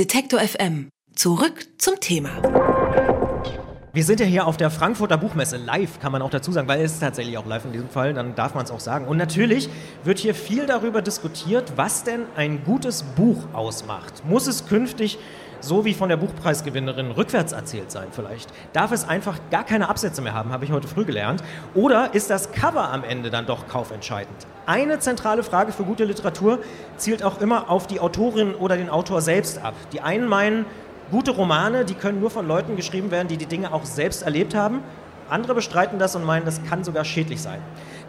Detektor FM. Zurück zum Thema. Wir sind ja hier auf der Frankfurter Buchmesse live, kann man auch dazu sagen, weil es ist tatsächlich auch live in diesem Fall, dann darf man es auch sagen. Und natürlich wird hier viel darüber diskutiert, was denn ein gutes Buch ausmacht. Muss es künftig so wie von der Buchpreisgewinnerin rückwärts erzählt sein vielleicht? Darf es einfach gar keine Absätze mehr haben, habe ich heute früh gelernt? Oder ist das Cover am Ende dann doch kaufentscheidend? Eine zentrale Frage für gute Literatur zielt auch immer auf die Autorin oder den Autor selbst ab. Die einen meinen, Gute Romane, die können nur von Leuten geschrieben werden, die die Dinge auch selbst erlebt haben. Andere bestreiten das und meinen, das kann sogar schädlich sein.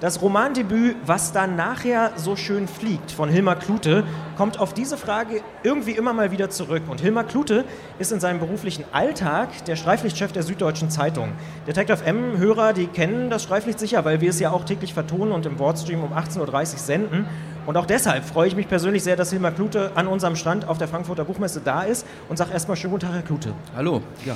Das Romandebüt Was dann nachher so schön fliegt von Hilmar Klute kommt auf diese Frage irgendwie immer mal wieder zurück. Und Hilmar Klute ist in seinem beruflichen Alltag der Streiflichtchef der Süddeutschen Zeitung. Detective M-Hörer, die kennen das Streiflicht sicher, weil wir es ja auch täglich vertonen und im Wordstream um 18.30 Uhr senden. Und auch deshalb freue ich mich persönlich sehr, dass Hilmar Klute an unserem Stand auf der Frankfurter Buchmesse da ist und sage erstmal schönen guten Tag, Herr Klute. Hallo. Ja.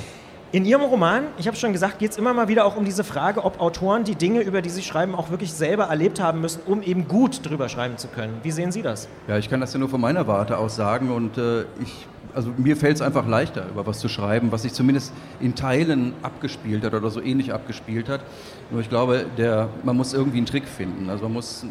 In Ihrem Roman, ich habe schon gesagt, geht es immer mal wieder auch um diese Frage, ob Autoren die Dinge, über die sie schreiben, auch wirklich selber erlebt haben müssen, um eben gut drüber schreiben zu können. Wie sehen Sie das? Ja, ich kann das ja nur von meiner Warte aus sagen und äh, ich also mir fällt es einfach leichter, über was zu schreiben, was sich zumindest in Teilen abgespielt hat oder so ähnlich abgespielt hat. Nur ich glaube, der, man muss irgendwie einen Trick finden. Also man muss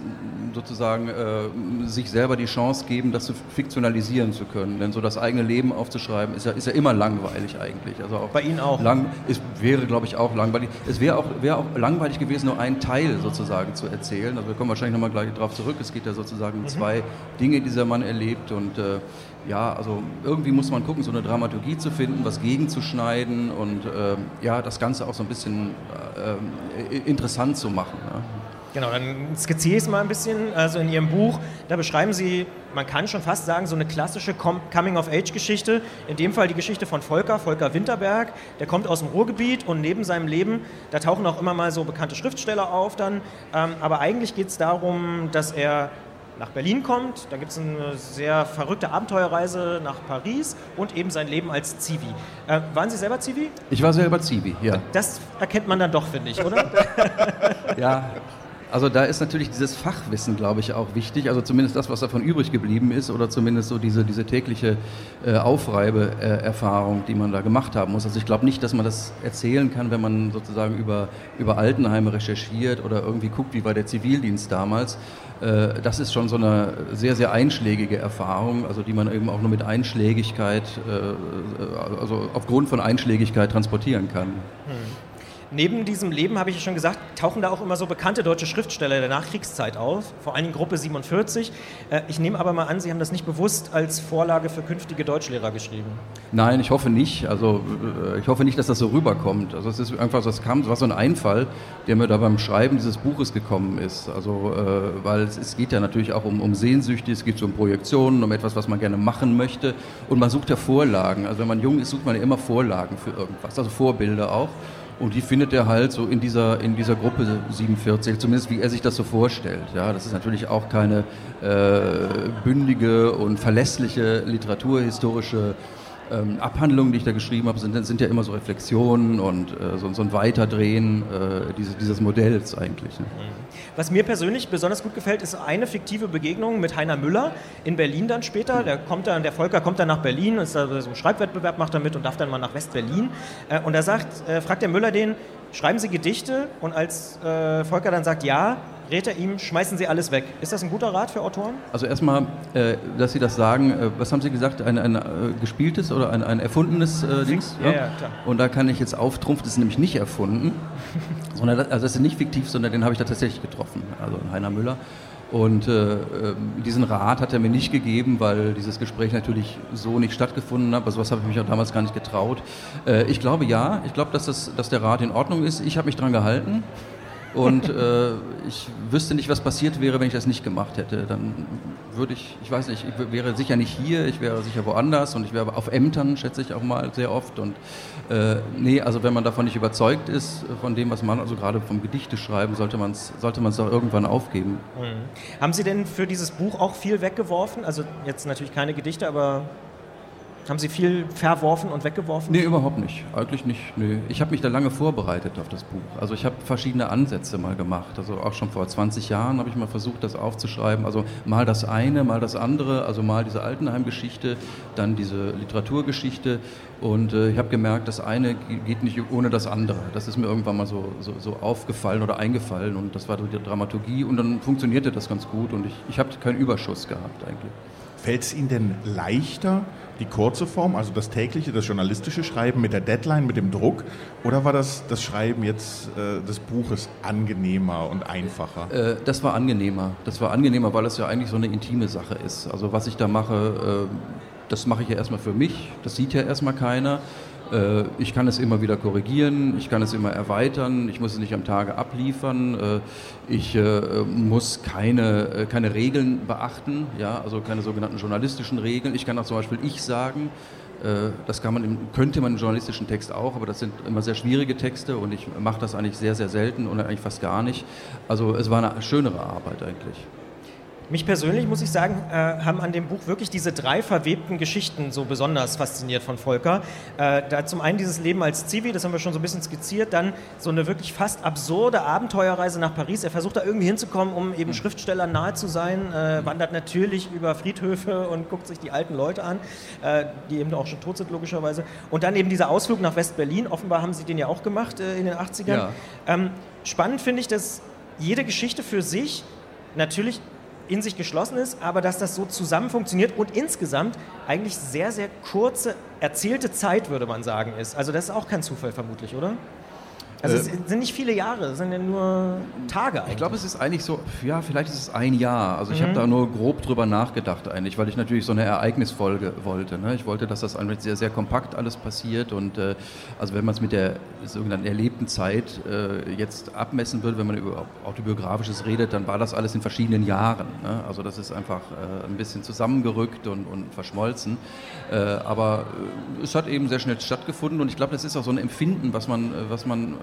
sozusagen äh, sich selber die Chance geben, das zu fiktionalisieren zu können. Denn so das eigene Leben aufzuschreiben, ist ja, ist ja immer langweilig eigentlich. Also auch Bei Ihnen auch? Lang, es wäre, glaube ich, auch langweilig. Es wäre auch, wär auch langweilig gewesen, nur einen Teil sozusagen zu erzählen. Also wir kommen wahrscheinlich nochmal gleich darauf zurück. Es geht ja sozusagen um mhm. zwei Dinge, die dieser Mann erlebt und äh, ja, also irgendwie muss man gucken, so eine Dramaturgie zu finden, was gegenzuschneiden und äh, ja, das Ganze auch so ein bisschen äh, interessant zu machen. Ja. Genau, dann skizziere ich es mal ein bisschen. Also in Ihrem Buch, da beschreiben Sie, man kann schon fast sagen, so eine klassische Coming-of-Age-Geschichte. In dem Fall die Geschichte von Volker, Volker Winterberg. Der kommt aus dem Ruhrgebiet und neben seinem Leben, da tauchen auch immer mal so bekannte Schriftsteller auf dann. Ähm, aber eigentlich geht es darum, dass er nach Berlin kommt. Da gibt es eine sehr verrückte Abenteuerreise nach Paris und eben sein Leben als Zivi. Äh, waren Sie selber Zivi? Ich war selber Zivi, ja. Das erkennt man dann doch, finde ich, oder? ja, also da ist natürlich dieses Fachwissen, glaube ich, auch wichtig. Also zumindest das, was davon übrig geblieben ist oder zumindest so diese, diese tägliche äh, Aufreibe-Erfahrung, die man da gemacht haben muss. Also ich glaube nicht, dass man das erzählen kann, wenn man sozusagen über, über Altenheime recherchiert oder irgendwie guckt, wie war der Zivildienst damals. Äh, das ist schon so eine sehr, sehr einschlägige Erfahrung, also die man eben auch nur mit Einschlägigkeit, äh, also aufgrund von Einschlägigkeit transportieren kann. Hm. Neben diesem Leben, habe ich ja schon gesagt, tauchen da auch immer so bekannte deutsche Schriftsteller der Nachkriegszeit auf, vor allem Gruppe 47. Äh, ich nehme aber mal an, Sie haben das nicht bewusst als Vorlage für künftige Deutschlehrer geschrieben. Nein, ich hoffe nicht. Also äh, ich hoffe nicht, dass das so rüberkommt. Also es ist einfach, das kam, das war so ein Einfall, der mir da beim Schreiben dieses Buches gekommen ist. Also äh, weil es, geht ja natürlich auch um, um Sehnsüchte, es geht um Projektionen, um etwas, was man gerne machen möchte. Und man sucht ja Vorlagen. Also wenn man jung ist, sucht man ja immer Vorlagen für irgendwas, also Vorbilder auch. Und die findet er halt so in dieser, in dieser Gruppe 47, zumindest wie er sich das so vorstellt. Ja, das ist natürlich auch keine äh, bündige und verlässliche literaturhistorische ähm, Abhandlungen, die ich da geschrieben habe, sind, sind ja immer so Reflexionen und äh, so, so, ein Weiterdrehen äh, dieses, dieses Modells eigentlich. Ne? Mhm. Was mir persönlich besonders gut gefällt, ist eine fiktive Begegnung mit Heiner Müller in Berlin dann später. Der, kommt dann, der Volker kommt dann nach Berlin, ist da so ein Schreibwettbewerb, macht er mit und darf dann mal nach West-Berlin. Äh, und da sagt, äh, fragt der Müller den, schreiben Sie Gedichte? Und als äh, Volker dann sagt ja, rät er ihm, schmeißen Sie alles weg. Ist das ein guter Rat für Autoren? Also erstmal, äh, dass Sie das sagen, äh, was haben Sie gesagt, ein, ein äh, gespieltes oder ein, ein erfundenes äh, Dings? Ja, ja, klar. Und da kann ich jetzt auftrumpfen, das ist nämlich nicht erfunden, sondern das, also das ist nicht fiktiv, sondern den habe ich da tatsächlich getroffen, also Heiner Müller. Und äh, ähm, diesen Rat hat er mir nicht gegeben, weil dieses Gespräch natürlich so nicht stattgefunden hat. Also was habe ich mich auch damals gar nicht getraut. Äh, ich glaube ja, ich glaube, dass, das, dass der Rat in Ordnung ist. Ich habe mich daran gehalten. Und äh, ich wüsste nicht, was passiert wäre, wenn ich das nicht gemacht hätte. Dann würde ich, ich weiß nicht, ich wäre sicher nicht hier, ich wäre sicher woanders und ich wäre auf Ämtern, schätze ich auch mal sehr oft. Und äh, nee, also wenn man davon nicht überzeugt ist, von dem, was man, also gerade vom Gedichte schreiben, sollte man es sollte doch irgendwann aufgeben. Mhm. Haben Sie denn für dieses Buch auch viel weggeworfen? Also jetzt natürlich keine Gedichte, aber Haben Sie viel verworfen und weggeworfen? Nee, überhaupt nicht. Eigentlich nicht. Nee. Ich habe mich da lange vorbereitet auf das Buch. Also ich habe verschiedene Ansätze mal gemacht. Also auch schon vor 20 Jahren habe ich mal versucht, das aufzuschreiben. Also mal das eine, mal das andere. Also mal diese Altenheim-Geschichte, dann diese Literaturgeschichte. Und äh, ich habe gemerkt, das eine geht nicht ohne das andere. Das ist mir irgendwann mal so, so, so aufgefallen oder eingefallen. Und das war die Dramaturgie. Und dann funktionierte das ganz gut. Und ich, ich habe keinen Überschuss gehabt eigentlich. Fällt es Ihnen denn leichter, die kurze Form, also das tägliche, das journalistische Schreiben mit der Deadline, mit dem Druck? Oder war das, das Schreiben jetzt äh, des Buches angenehmer und einfacher? Äh, das war angenehmer. Das war angenehmer, weil es ja eigentlich so eine intime Sache ist. Also was ich da mache, äh, das mache ich ja erstmal für mich. Das sieht ja erstmal keiner. Äh, ich kann es immer wieder korrigieren, ich kann es immer erweitern, ich muss es nicht am Tage abliefern, äh, ich äh, muss keine, keine Regeln beachten, ja, also keine sogenannten journalistischen Regeln. Ich kann auch zum Beispiel ich sagen, das kann man könnte man im journalistischen Text auch, aber das sind immer sehr schwierige Texte und ich mache das eigentlich sehr, sehr selten und eigentlich fast gar nicht. Also es war eine schönere Arbeit eigentlich. Mich persönlich, muss ich sagen, äh, haben an dem Buch wirklich diese drei verwebten Geschichten so besonders fasziniert von Volker. Äh, da zum einen dieses Leben als Zivi, das haben wir schon so ein bisschen skizziert, dann so eine wirklich fast absurde Abenteuerreise nach Paris. Er versucht da irgendwie hinzukommen, um eben Schriftstellern nahe zu sein, äh, wandert natürlich über Friedhöfe und guckt sich die alten Leute an, äh, die eben auch schon tot sind, logischerweise. Und dann eben dieser Ausflug nach West-Berlin. Offenbar haben sie den ja auch gemacht äh, in den 80ern. Ja. Ähm, spannend finde ich, dass jede Geschichte für sich natürlich in sich geschlossen ist, aber dass das so zusammen funktioniert und insgesamt eigentlich sehr, sehr kurze erzählte Zeit, würde man sagen, ist. Also das ist auch kein Zufall vermutlich, oder? Also es äh, sind nicht viele Jahre, es sind ja nur Tage eigentlich. Ich glaube, es ist eigentlich so, ja, vielleicht ist es ein Jahr. Also ich mhm. habe da nur grob drüber nachgedacht eigentlich, weil ich natürlich so eine Ereignisfolge wollte. Ne? Ich wollte, dass das sehr, sehr kompakt alles passiert und äh, also wenn man es mit der sogenannten erlebten Zeit äh, jetzt abmessen würde, wenn man über autobiografisches redet, dann war das alles in verschiedenen Jahren. Ne? Also das ist einfach äh, ein bisschen zusammengerückt und, und verschmolzen. Äh, aber äh, es hat eben sehr schnell stattgefunden und ich glaube, das ist auch so ein Empfinden, was man, was man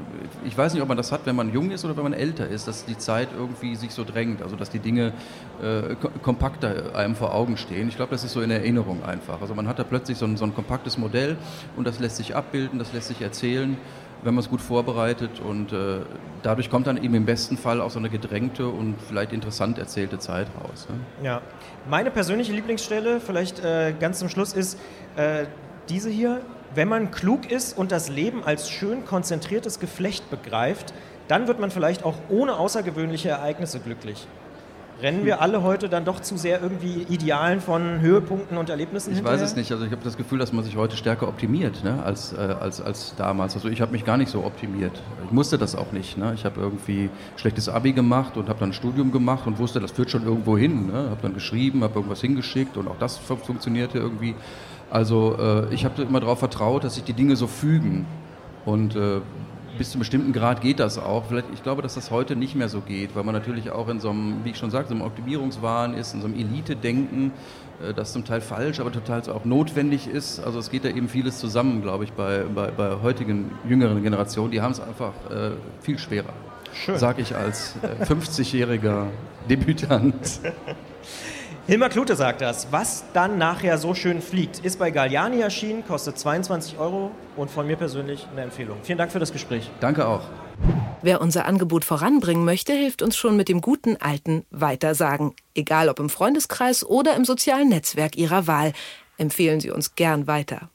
ich weiß nicht, ob man das hat, wenn man jung ist oder wenn man älter ist, dass die Zeit irgendwie sich so drängt, also dass die Dinge äh, kompakter einem vor Augen stehen. Ich glaube, das ist so in Erinnerung einfach. Also man hat da plötzlich so ein, so ein kompaktes Modell und das lässt sich abbilden, das lässt sich erzählen wenn man es gut vorbereitet und äh, dadurch kommt dann eben im besten Fall auch so eine gedrängte und vielleicht interessant erzählte Zeit raus. Ne? Ja, meine persönliche Lieblingsstelle, vielleicht äh, ganz zum Schluss, ist äh, diese hier. Wenn man klug ist und das Leben als schön konzentriertes Geflecht begreift, dann wird man vielleicht auch ohne außergewöhnliche Ereignisse glücklich. Rennen wir alle heute dann doch zu sehr irgendwie Idealen von Höhepunkten und Erlebnissen Ich hinterher? weiß es nicht. Also ich habe das Gefühl, dass man sich heute stärker optimiert ne? als, äh, als, als damals. Also ich habe mich gar nicht so optimiert. Ich musste das auch nicht. Ne? Ich habe irgendwie schlechtes Abi gemacht und habe dann ein Studium gemacht und wusste, das führt schon irgendwo hin. Ne? Habe dann geschrieben, habe irgendwas hingeschickt und auch das funktionierte irgendwie. Also äh, ich habe immer darauf vertraut, dass sich die Dinge so fügen. Und äh, bis zu einem bestimmten Grad geht das auch. Vielleicht, ich glaube, dass das heute nicht mehr so geht, weil man natürlich auch in so einem, wie ich schon sagte, so einem Optimierungswahn ist, in so einem Elite-Denken, äh, das zum Teil falsch, aber total auch notwendig ist. Also es geht da eben vieles zusammen, glaube ich, bei, bei, bei heutigen jüngeren Generationen. Die haben es einfach äh, viel schwerer. Schön. Sag ich als äh, 50-jähriger Debütant. Hilmar Klute sagt das. Was dann nachher so schön fliegt, ist bei Galliani erschienen, kostet 22 Euro und von mir persönlich eine Empfehlung. Vielen Dank für das Gespräch. Danke auch. Wer unser Angebot voranbringen möchte, hilft uns schon mit dem guten alten Weitersagen. Egal ob im Freundeskreis oder im sozialen Netzwerk Ihrer Wahl. Empfehlen Sie uns gern weiter.